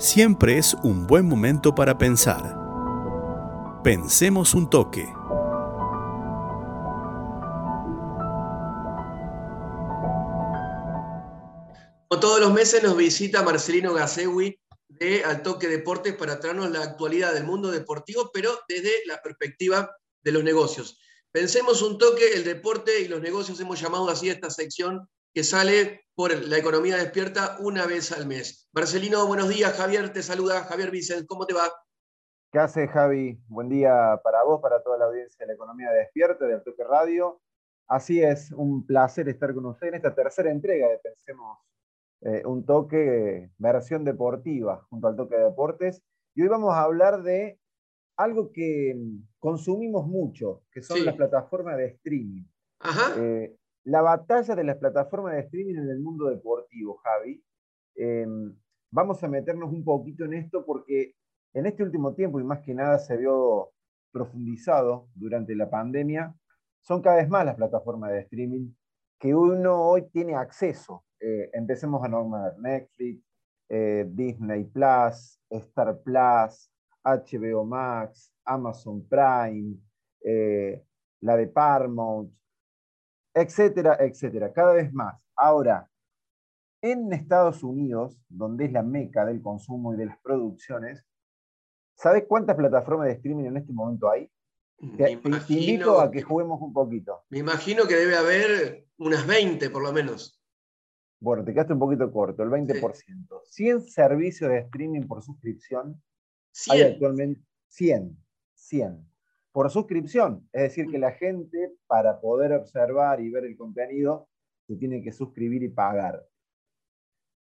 siempre es un buen momento para pensar. Pensemos un toque. Como todos los meses nos visita Marcelino Gasewi de Al Toque Deportes para traernos la actualidad del mundo deportivo, pero desde la perspectiva de los negocios. Pensemos un toque, el deporte y los negocios hemos llamado así a esta sección que sale por la economía despierta una vez al mes. Marcelino, buenos días. Javier te saluda. Javier Vicente, ¿cómo te va? ¿Qué hace, Javi? Buen día para vos, para toda la audiencia de la economía despierta, de Altoque Radio. Así es, un placer estar con usted en esta tercera entrega de Pensemos eh, un Toque, versión deportiva, junto al Toque de Deportes. Y hoy vamos a hablar de algo que consumimos mucho, que son las plataformas de streaming. Ajá. Eh, la batalla de las plataformas de streaming en el mundo deportivo, Javi. Em, vamos a meternos un poquito en esto porque en este último tiempo, y más que nada se vio profundizado durante la pandemia, son cada vez más las plataformas de streaming que uno hoy tiene acceso. Eh, empecemos a nombrar Netflix, eh, Disney Plus, Star Plus, HBO Max, Amazon Prime, eh, la de Paramount, etcétera, etcétera, cada vez más. Ahora, en Estados Unidos, donde es la meca del consumo y de las producciones, ¿sabes cuántas plataformas de streaming en este momento hay? Te, invito a que juguemos un poquito. Me imagino que debe haber unas 20 por lo menos. Bueno, te quedaste un poquito corto, el 20%. 100 servicios de streaming por suscripción. 100. Hay actualmente 100. 100 por suscripción. Es decir, que la gente para poder observar y ver el contenido se tiene que suscribir y pagar.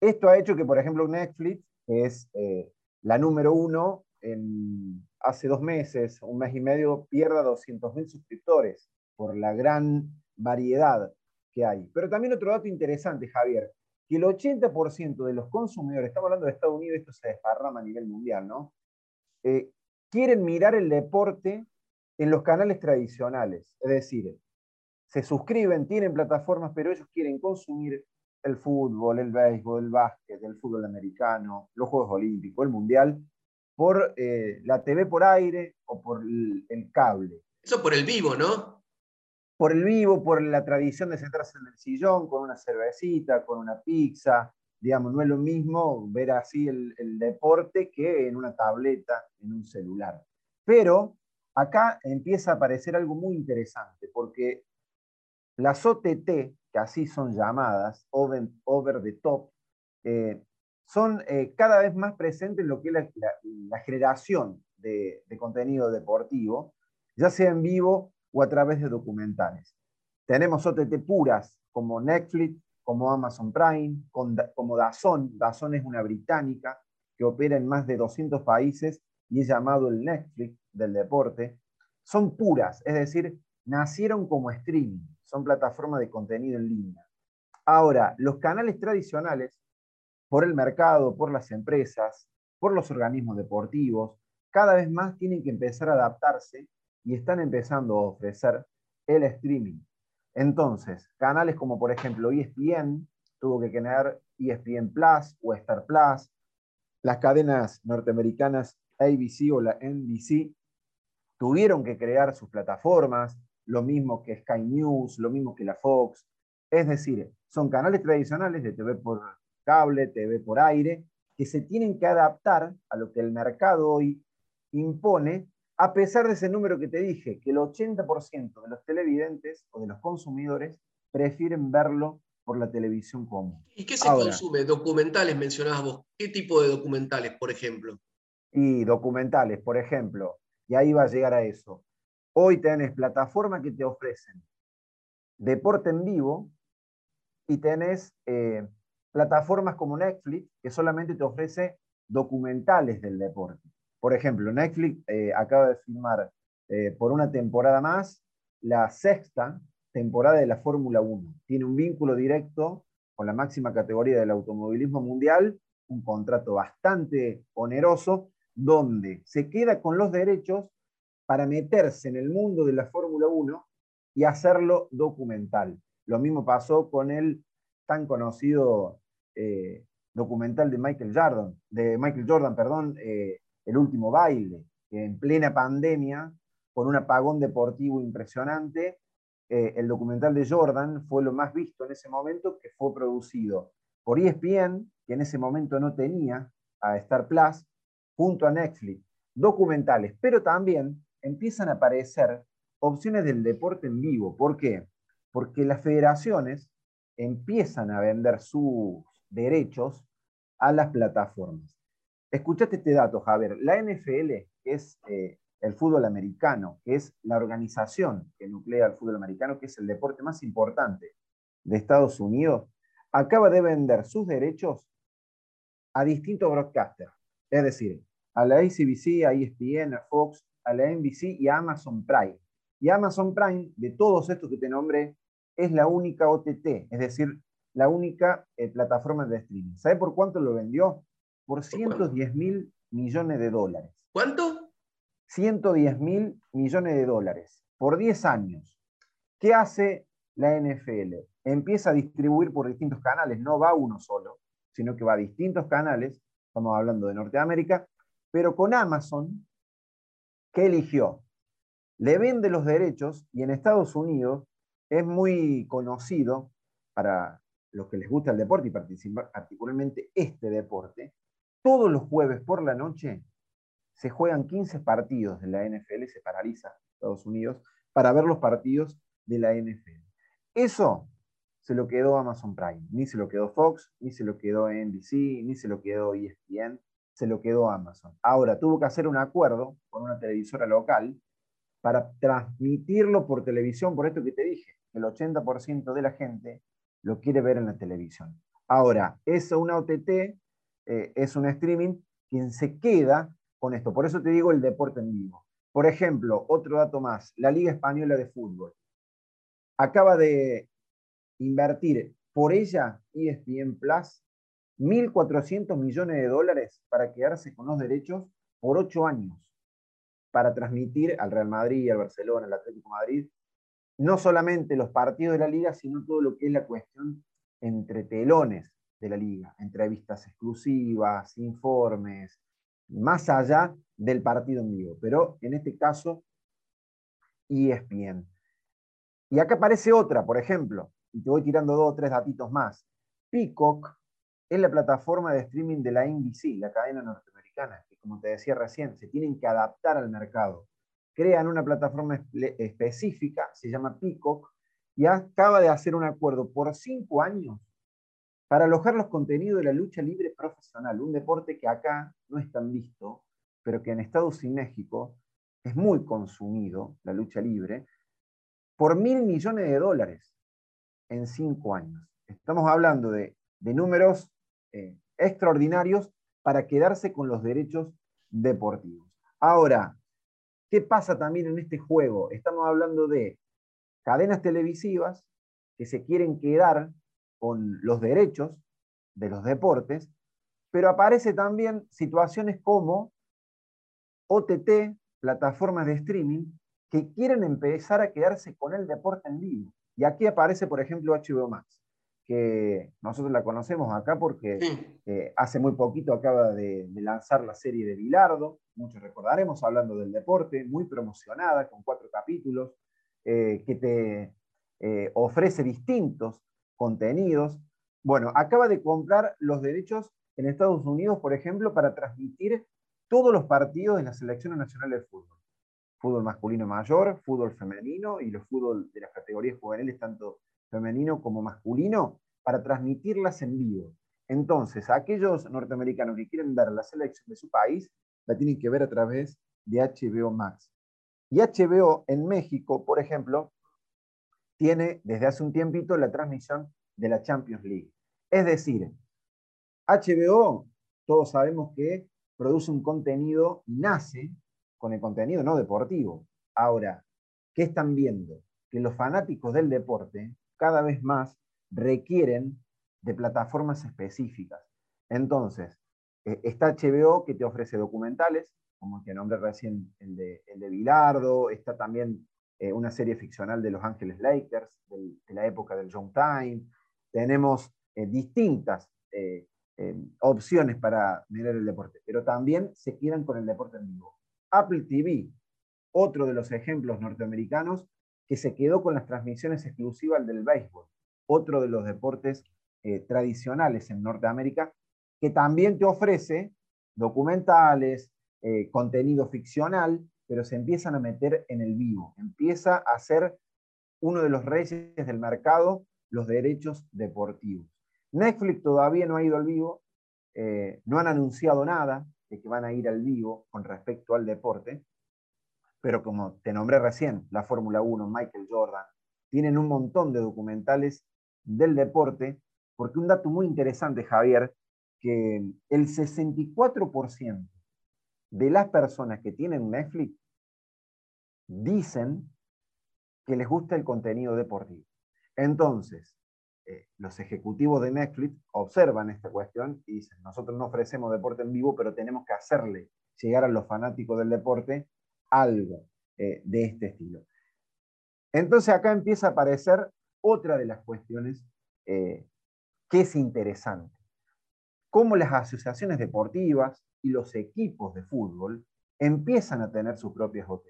Esto ha hecho que, por ejemplo, Netflix es eh, la número uno en, hace dos meses, un mes y medio, pierda 200.000 suscriptores por la gran variedad que hay. Pero también otro dato interesante, Javier, que el 80% de los consumidores, estamos hablando de Estados Unidos, esto se desparrama a nivel mundial, ¿no? Eh, quieren mirar el deporte en los canales tradicionales. Es decir, se suscriben, tienen plataformas, pero ellos quieren consumir el fútbol, el béisbol, el básquet, el fútbol americano, los Juegos Olímpicos, el Mundial, por eh, la TV por aire o por el, cable. Eso por el vivo, ¿no? Por el vivo, por la tradición de sentarse en el sillón con una cervecita, con una pizza. Digamos, no es lo mismo ver así el, el deporte que en una tableta, en un celular. Pero acá empieza a aparecer algo muy interesante, porque las OTT, que así son llamadas, over, the top, eh, son eh, cada vez más presentes en lo que es la, generación de, contenido deportivo, ya sea en vivo o a través de documentales. Tenemos OTT puras como Netflix, como Amazon Prime, como Dazón. Dazón es una británica que opera en más de 200 países y es llamado el Netflix del deporte, son puras, es decir, nacieron como streaming, son plataformas de contenido en línea. Ahora, los canales tradicionales, por el mercado, por las empresas, por los organismos deportivos, cada vez más tienen que empezar a adaptarse y están empezando a ofrecer el streaming. Entonces, canales como por ejemplo ESPN, tuvo que tener ESPN Plus o Star Plus, las cadenas norteamericanas ABC o la NBC tuvieron que crear sus plataformas, lo mismo que Sky News, lo mismo que la Fox. Es decir, son canales tradicionales de TV por cable, TV por aire, que se tienen que adaptar a lo que el mercado hoy impone, a pesar de ese número que te dije, que el 80% de los televidentes o de los consumidores prefieren verlo por la televisión común. ¿Y qué se consume? Documentales mencionabas vos. ¿Qué tipo de documentales, por ejemplo? Y documentales, por ejemplo, y ahí va a llegar a eso. Hoy tenés plataformas que te ofrecen deporte en vivo y tenés eh, plataformas como Netflix que solamente te ofrece documentales del deporte. Por ejemplo, Netflix eh, acaba de filmar eh, por una temporada más la sexta temporada de la Fórmula 1. Tiene un vínculo directo con la máxima categoría del automovilismo mundial, un contrato bastante oneroso, donde se queda con los derechos para meterse en el mundo de la Fórmula 1 y hacerlo documental. Lo mismo pasó con el tan conocido eh, documental de Michael Jordan, de Michael Jordan, perdón, eh, El último baile, en plena pandemia, con un apagón deportivo impresionante, eh, el documental de Jordan fue lo más visto en ese momento, que fue producido por ESPN, que en ese momento no tenía a Star Plus, junto a Netflix, documentales, pero también empiezan a aparecer opciones del deporte en vivo. ¿Por qué? Porque las federaciones empiezan a vender sus derechos a las plataformas. Escuchate este dato, Javier. La NFL, que es eh, el fútbol americano, que es la organización que nuclea el fútbol americano, que es el deporte más importante de Estados Unidos, acaba de vender sus derechos a distintos broadcasters. Es decir, a la ACBC, a ESPN, a Fox, a la NBC y a Amazon Prime. Y Amazon Prime, de todos estos que te nombré, es la única OTT, es decir, la única eh, plataforma de streaming. ¿Sabe por cuánto lo vendió? Por 110 mil millones de dólares. ¿Cuánto? 110 mil millones de dólares por 10 años. ¿Qué hace la NFL? Empieza a distribuir por distintos canales, no va uno solo, sino que va a distintos canales, estamos hablando de Norteamérica, pero con Amazon, ¿qué eligió? Le vende los derechos y en Estados Unidos es muy conocido para los que les gusta el deporte y particularmente este deporte, todos los jueves por la noche se juegan 15 partidos de la NFL, se paraliza Estados Unidos para ver los partidos de la NFL. Eso se lo quedó Amazon Prime, ni se lo quedó Fox, ni se lo quedó NBC, ni se lo quedó ESPN, se lo quedó Amazon. Ahora tuvo que hacer un acuerdo con una televisora local para transmitirlo por televisión, por esto que te dije, el 80% de la gente lo quiere ver en la televisión. Ahora, eso una OTT, eh, es un streaming, quien se queda con esto. Por eso te digo el deporte en vivo. Por ejemplo, otro dato más, la Liga Española de Fútbol. Acaba de invertir por ella ESPN Plus 1.400 millones de dólares para quedarse con los derechos por ocho años, para transmitir al Real Madrid, al Barcelona, al Atlético Madrid, no solamente los partidos de la liga, sino todo lo que es la cuestión entre telones de la liga, entrevistas exclusivas, informes, más allá del partido en vivo, pero en este caso ESPN. Y acá aparece otra, por ejemplo, y te voy tirando dos o tres datitos más. Peacock es la plataforma de streaming de la NBC, la cadena norteamericana, que como te decía recién, se tienen que adaptar al mercado crean una plataforma específica, se llama Peacock, y acaba de hacer un acuerdo por cinco años para alojar los contenidos de la lucha libre profesional, un deporte que acá no es tan visto, pero que en Estados Unidos y México es muy consumido, la lucha libre, por mil millones de dólares en cinco años. Estamos hablando de, números eh, extraordinarios para quedarse con los derechos deportivos. Ahora, ¿Qué pasa también en este juego? Estamos hablando de cadenas televisivas que se quieren quedar con los derechos de los deportes, pero aparece también situaciones como OTT, plataformas de streaming, que quieren empezar a quedarse con el deporte en vivo. Y aquí aparece, por ejemplo, HBO Max, que nosotros la conocemos acá porque eh, hace muy poquito acaba de, de, lanzar la serie de Bilardo, muchos recordaremos, hablando del deporte, muy promocionada, con cuatro capítulos, eh, que te eh, ofrece distintos contenidos. Bueno, acaba de comprar los derechos en Estados Unidos, por ejemplo, para transmitir todos los partidos de las selecciones nacionales de fútbol. Fútbol masculino mayor, fútbol femenino y los fútbol de las categorías juveniles, tanto femenino como masculino, para transmitirlas en vivo. Entonces, aquellos norteamericanos que quieren ver la selección de su país, la tienen que ver a través de HBO Max. Y HBO en México, por ejemplo, tiene desde hace un tiempito la transmisión de la Champions League. Es decir, HBO, todos sabemos que produce un contenido, nace con el contenido no deportivo. Ahora, ¿qué están viendo? Que los fanáticos del deporte cada vez más requieren de plataformas específicas. Entonces, eh, está HBO que te ofrece documentales, como que nombré recién el de, el de Bilardo, está también eh, una serie ficcional de Los Ángeles Lakers, de la época del Young Time. Tenemos eh, distintas eh, opciones para mirar el deporte, pero también se quedan con el deporte en vivo. Apple TV, otro de los ejemplos norteamericanos que se quedó con las transmisiones exclusivas del béisbol, otro de los deportes eh, tradicionales en Norteamérica, que también te ofrece documentales, eh, contenido ficcional, pero se empiezan a meter en el vivo, empieza a ser uno de los reyes del mercado los derechos deportivos. Netflix todavía no ha ido al vivo, eh, no han anunciado nada de que van a ir al vivo con respecto al deporte, pero como te nombré recién, la Fórmula 1, Michael Jordan, tienen un montón de documentales del deporte, porque un dato muy interesante, Javier, que el 64% de las personas que tienen Netflix dicen que les gusta el contenido deportivo. Entonces, eh, los ejecutivos de Netflix observan esta cuestión y dicen, nosotros no ofrecemos deporte en vivo, pero tenemos que hacerle llegar a los fanáticos del deporte algo eh, de este estilo. Entonces acá empieza a aparecer otra de las cuestiones eh, que es interesante. Cómo las asociaciones deportivas y los equipos de fútbol empiezan a tener sus propias OTT.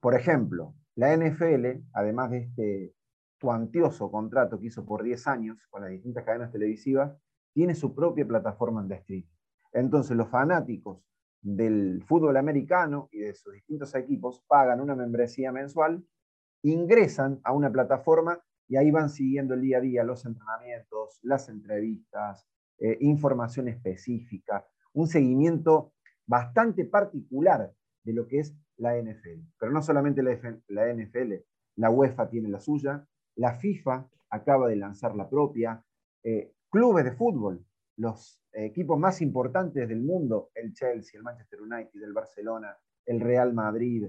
Por ejemplo, la NFL, además de este cuantioso contrato que hizo por 10 años con las distintas cadenas televisivas, tiene su propia plataforma de streaming. Entonces, los fanáticos del fútbol americano y de sus distintos equipos pagan una membresía mensual, ingresan a una plataforma y ahí van siguiendo el día a día los entrenamientos, las entrevistas, eh, información específica, un seguimiento bastante particular de lo que es la NFL. Pero no solamente la, la NFL, la UEFA tiene la suya, la FIFA acaba de lanzar la propia. Eh, clubes de fútbol, los equipos más importantes del mundo, el Chelsea, el Manchester United, el Barcelona, el Real Madrid,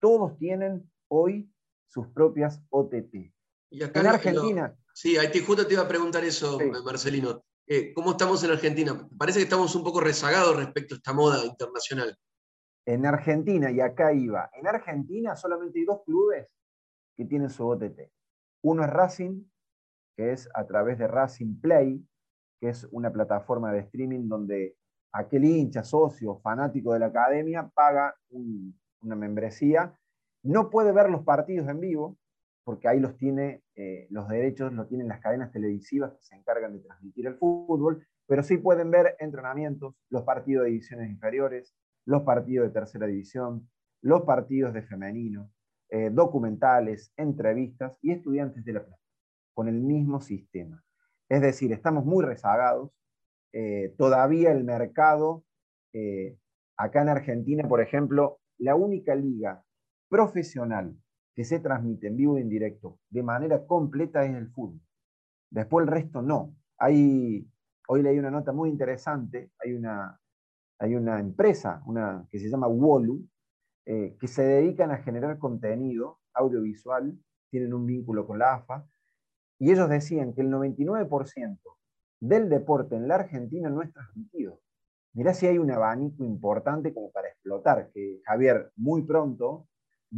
todos tienen hoy sus propias OTT. Y acá en Argentina. sí, ahí te, justo te iba a preguntar eso, Marcelino. Eh, ¿Cómo estamos en Argentina? Parece que estamos un poco rezagados respecto a esta moda internacional. En Argentina, y acá iba, en Argentina solamente hay dos clubes que tienen su OTT. Uno es Racing, que es a través de Racing Play, que es una plataforma de streaming donde aquel hincha, socio, fanático de la academia paga una membresía. No puede ver los partidos en vivo, porque ahí los tiene, eh, los derechos los tienen las cadenas televisivas que se encargan de transmitir el fútbol, pero sí pueden ver entrenamientos, los partidos de divisiones inferiores, los partidos de tercera división, los partidos de femenino, eh, documentales, entrevistas y estudiantes de la plata, con el mismo sistema. Es decir, estamos muy rezagados. Eh, todavía el mercado, eh, acá en Argentina, por ejemplo, la única liga profesional que se transmite en vivo y en directo de manera completa es el fútbol. Después el resto no. Hay, hoy leí una nota muy interesante, hay una, hay una empresa que se llama Wolu, eh, que se dedican a generar contenido audiovisual, tienen un vínculo con la AFA, y ellos decían que el 99% del deporte en la Argentina no es transmitido. Mirá si hay un abanico importante como para explotar, que Javier muy pronto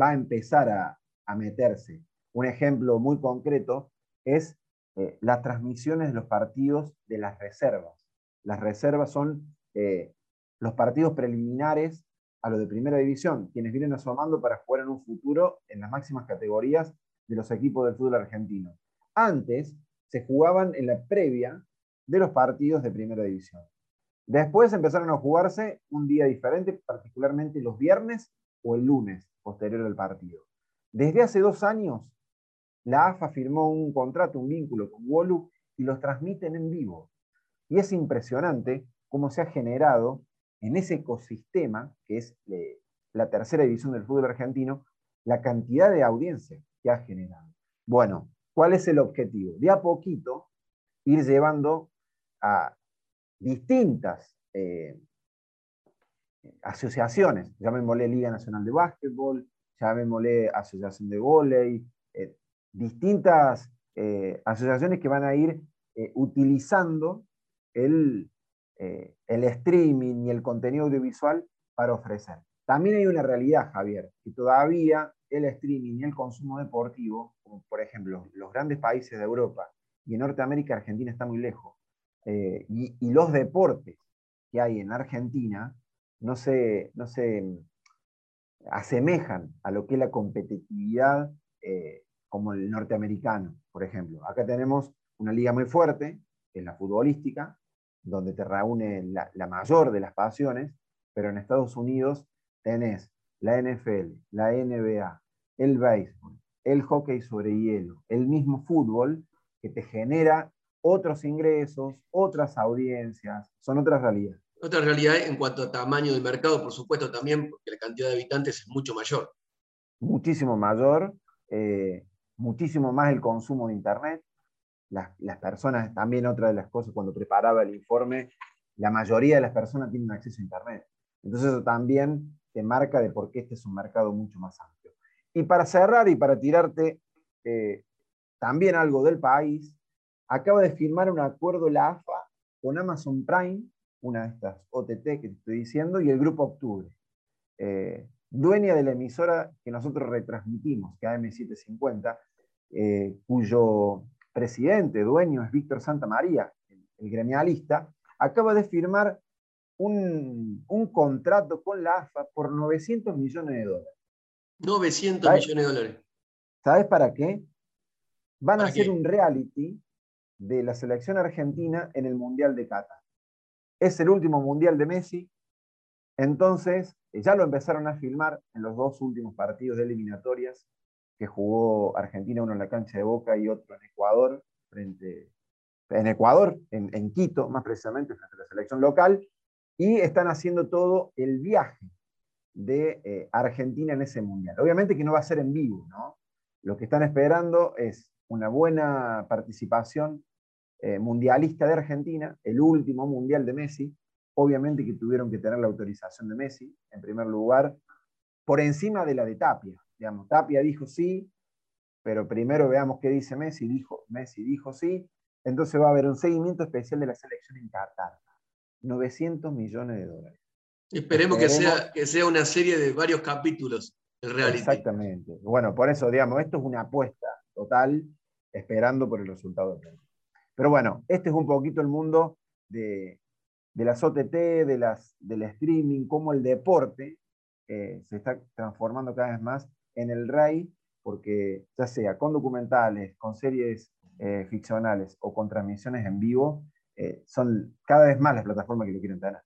va a empezar a, meterse. Un ejemplo muy concreto es eh, las transmisiones de los partidos de las reservas. Las reservas son eh, los partidos preliminares a lo de primera división, quienes vienen asomando para jugar en un futuro en las máximas categorías de los equipos del fútbol argentino. Antes se jugaban en la previa de los partidos de primera división. Después empezaron a jugarse un día diferente, particularmente los viernes o el lunes posterior al partido. Desde hace dos años, la AFA firmó un contrato, un vínculo con Wolu y los transmiten en vivo. Y es impresionante cómo se ha generado en ese ecosistema, que es eh, la tercera división del fútbol argentino, la cantidad de audiencia que ha generado. Bueno, ¿cuál es el objetivo? De a poquito ir llevando a distintas eh, asociaciones, llamémosle Liga Nacional de Básquetbol, llamémosle Asociación de Voley, eh, distintas asociaciones que van a ir utilizando el, eh, el streaming y el contenido audiovisual para ofrecer. También hay una realidad, Javier, que todavía el streaming y el consumo deportivo, como por ejemplo los grandes países de Europa y en Norteamérica, Argentina está muy lejos. eh, y, los deportes que hay en Argentina no se, no se asemejan a lo que es la competitividad eh, como el norteamericano, por ejemplo. Acá tenemos una liga muy fuerte, que es la futbolística, donde te reúne la, mayor de las pasiones, pero en Estados Unidos tenés la NFL, la NBA, el béisbol, el hockey sobre hielo, el mismo fútbol, que te genera otros ingresos, otras audiencias, son otras realidades. Otra realidad en cuanto a tamaño del mercado, por supuesto, también porque la cantidad de habitantes es mucho mayor. Muchísimo mayor, eh, muchísimo más el consumo de Internet. Las, las, personas, también otra de las cosas, cuando preparaba el informe, la mayoría de las personas tienen acceso a Internet. Entonces eso también te marca de por qué este es un mercado mucho más amplio. Y para cerrar y para tirarte eh, también algo del país, acaba de firmar un acuerdo la AFA con Amazon Prime, una de estas OTT que te estoy diciendo, y el Grupo Octubre, eh, dueña de la emisora que nosotros retransmitimos, que es AM750, eh, cuyo presidente, dueño es Víctor Santa María, el, gremialista, acaba de firmar un, contrato con la AFA por 900 millones de dólares. 900 millones de dólares. ¿Sabes para qué? Van a hacer un reality de la selección argentina en el Mundial de Qatar. Es el último Mundial de Messi, entonces ya lo empezaron a filmar en los dos últimos partidos de eliminatorias que jugó Argentina, uno en la cancha de Boca y otro en Ecuador, frente, en Ecuador, en, Quito, más precisamente, frente a la selección local, y están haciendo todo el viaje de eh, Argentina en ese mundial. Obviamente que no va a ser en vivo, ¿no? Lo que están esperando es una buena participación eh, mundialista de Argentina, el último mundial de Messi, obviamente que tuvieron que tener la autorización de Messi, en primer lugar, por encima de la de Tapia. Digamos, Tapia dijo sí, pero primero veamos qué dice Messi. Dijo, Messi dijo sí, entonces va a haber un seguimiento especial de la selección en Qatar. 900 millones de dólares. Esperemos, que, sea, que sea una serie de varios capítulos el reality. Exactamente. Bueno, por eso, digamos, esto es una apuesta total, esperando por el resultado. Pero bueno, este es un poquito el mundo de, de las OTT, de las, del streaming, como el deporte eh, se está transformando cada vez más en el rey, porque ya sea con documentales, con series eh, ficcionales o con transmisiones en vivo, eh, son cada vez más las plataformas que lo quieren tener.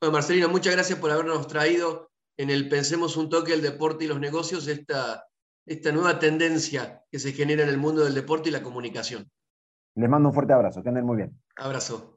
Bueno, Marcelino, muchas gracias por habernos traído en el Pensemos un toque el deporte y los negocios, esta, esta nueva tendencia que se genera en el mundo del deporte y la comunicación. Les mando un fuerte abrazo, que anden muy bien. Abrazo.